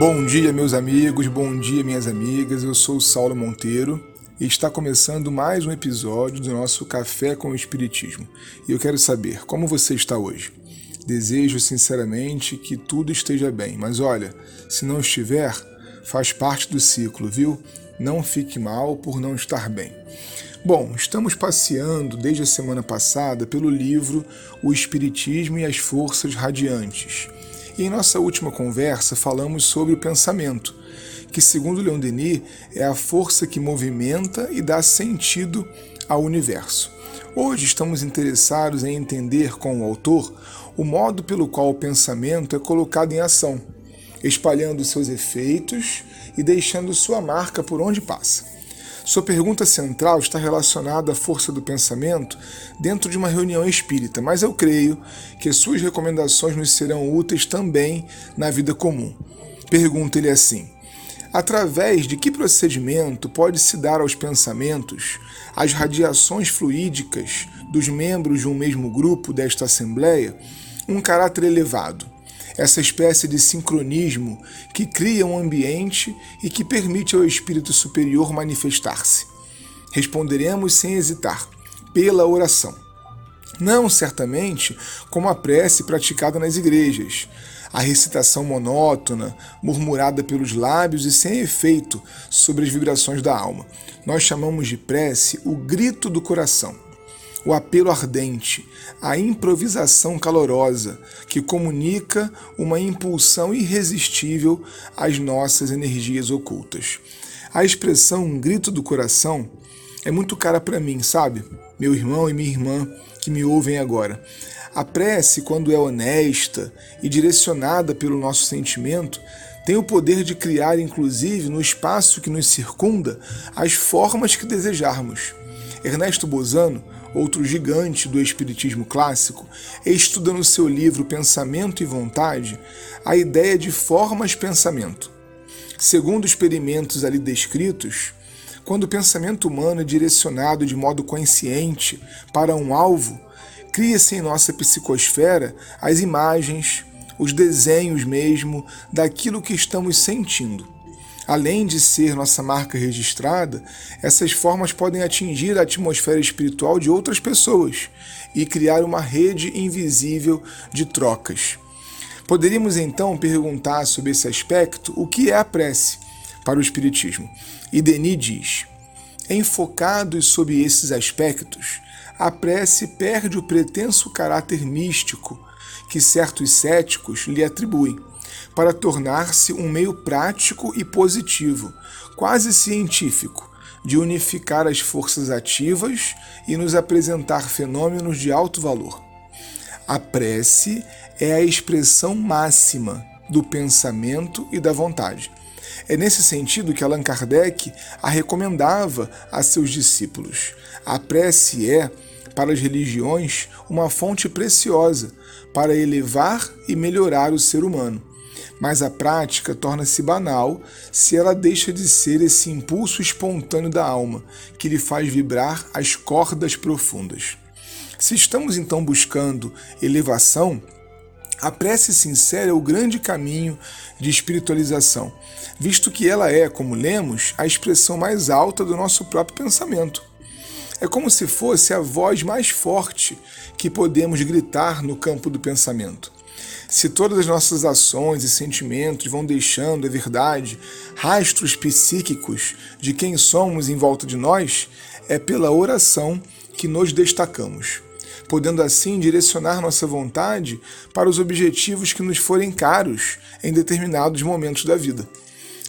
Bom dia, meus amigos, bom dia, minhas amigas. Eu sou o Saulo Monteiro e está começando mais um episódio do nosso Café com o Espiritismo. E eu quero saber como você está hoje. Desejo sinceramente que tudo esteja bem, mas olha, se não estiver, faz parte do ciclo, viu? Não fique mal por não estar bem. Bom, estamos passeando desde a semana passada pelo livro O Espiritismo e as Forças Radiantes e em nossa última conversa falamos sobre o pensamento, que, segundo Leon Denis, é a força que movimenta e dá sentido ao universo. Hoje estamos interessados em entender com o autor o modo pelo qual o pensamento é colocado em ação, espalhando seus efeitos e deixando sua marca por onde passa. Sua pergunta central está relacionada à força do pensamento dentro de uma reunião espírita, mas eu creio que suas recomendações nos serão úteis também na vida comum. Pergunta-lhe assim: através de que procedimento pode-se dar aos pensamentos as radiações fluídicas dos membros de um mesmo grupo desta Assembleia um caráter elevado? Essa espécie de sincronismo que cria um ambiente e que permite ao espírito superior manifestar-se. Responderemos sem hesitar, pela oração. Não certamente como a prece praticada nas igrejas, a recitação monótona, murmurada pelos lábios e sem efeito sobre as vibrações da alma. Nós chamamos de prece o grito do coração o apelo ardente, a improvisação calorosa, que comunica uma impulsão irresistível às nossas energias ocultas. A expressão um grito do coração é muito cara para mim, sabe? Meu irmão e minha irmã que me ouvem agora. A prece, quando é honesta e direcionada pelo nosso sentimento, tem o poder de criar, inclusive, no espaço que nos circunda, as formas que desejarmos. Ernesto Bozano outro gigante do espiritismo clássico, estuda no seu livro Pensamento e Vontade a ideia de formas-pensamento. Segundo experimentos ali descritos, quando o pensamento humano é direcionado de modo consciente para um alvo, cria-se em nossa psicosfera as imagens, os desenhos mesmo daquilo que estamos sentindo. Além de ser nossa marca registrada, essas formas podem atingir a atmosfera espiritual de outras pessoas e criar uma rede invisível de trocas. Poderíamos então perguntar sobre esse aspecto o que é a prece para o Espiritismo. E Denis diz: enfocados sob esses aspectos, a prece perde o pretenso caráter místico que certos céticos lhe atribuem para tornar-se um meio prático e positivo, quase científico, de unificar as forças ativas e nos apresentar fenômenos de alto valor. A prece é a expressão máxima do pensamento e da vontade. É nesse sentido que Allan Kardec a recomendava a seus discípulos. A prece é, para as religiões, uma fonte preciosa para elevar e melhorar o ser humano mas a prática torna-se banal se ela deixa de ser esse impulso espontâneo da alma que lhe faz vibrar as cordas profundas. Se estamos então buscando elevação, a prece sincera é o grande caminho de espiritualização, visto que ela é, como lemos, a expressão mais alta do nosso próprio pensamento. É como se fosse a voz mais forte que podemos gritar no campo do pensamento. Se todas as nossas ações e sentimentos vão deixando, é verdade, rastros psíquicos de quem somos em volta de nós, é pela oração que nos destacamos, podendo assim direcionar nossa vontade para os objetivos que nos forem caros em determinados momentos da vida.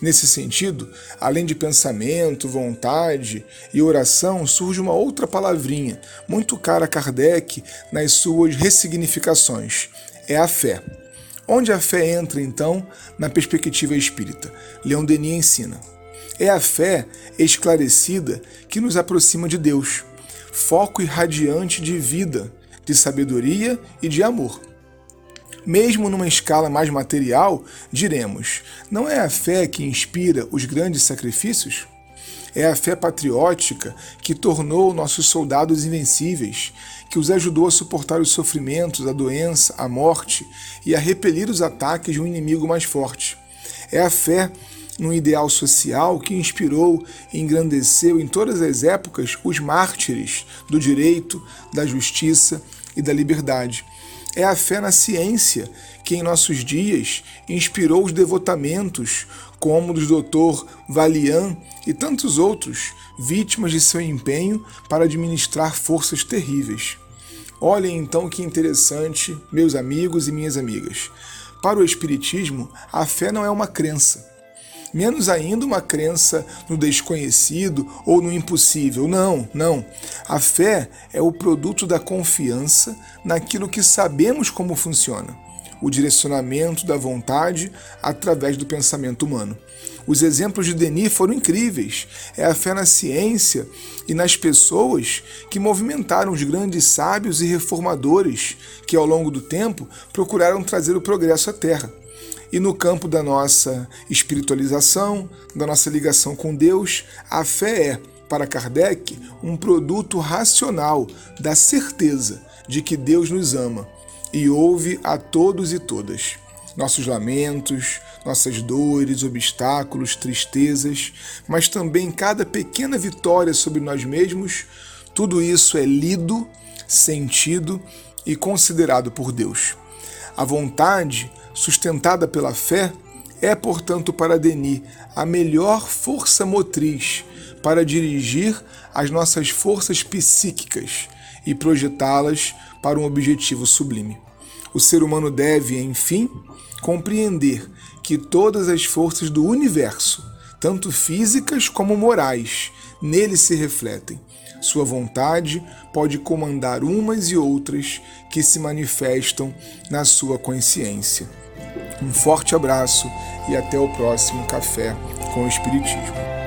Nesse sentido, além de pensamento, vontade e oração, surge uma outra palavrinha, muito cara a Kardec nas suas ressignificações, é a fé. Onde a fé entra, então, na perspectiva espírita? Leon Denis ensina. É a fé esclarecida que nos aproxima de Deus, foco irradiante de vida, de sabedoria e de amor. Mesmo numa escala mais material, diremos: não é a fé que inspira os grandes sacrifícios? É a fé patriótica que tornou nossos soldados invencíveis, que os ajudou a suportar os sofrimentos, a doença, a morte e a repelir os ataques de um inimigo mais forte. É a fé num ideal social que inspirou e engrandeceu em todas as épocas os mártires do direito, da justiça e da liberdade. É a fé na ciência que em nossos dias inspirou os devotamentos, como dos Dr. Valian e tantos outros, vítimas de seu empenho para administrar forças terríveis. Olhem então que interessante, meus amigos e minhas amigas. Para o Espiritismo, a fé não é uma crença, menos ainda uma crença no desconhecido ou no impossível. Não, não. A fé é o produto da confiança naquilo que sabemos como funciona o direcionamento da vontade através do pensamento humano. Os exemplos de Denis foram incríveis. É a fé na ciência e nas pessoas que movimentaram os grandes sábios e reformadores que, ao longo do tempo, procuraram trazer o progresso à Terra. E no campo da nossa espiritualização, da nossa ligação com Deus, a fé é, para Kardec, um produto racional da certeza de que Deus nos ama e ouve a todos e todas. Nossos lamentos, nossas dores, obstáculos, tristezas, mas também cada pequena vitória sobre nós mesmos, tudo isso é lido, sentido e considerado por Deus. A vontade sustentada pela fé, é, portanto, para Denis a melhor força motriz para dirigir as nossas forças psíquicas e projetá-las para um objetivo sublime. O ser humano deve, enfim, compreender que todas as forças do universo, tanto físicas como morais, nele se refletem. Sua vontade pode comandar umas e outras que se manifestam na sua consciência. Um forte abraço e até o próximo Café com o Espiritismo.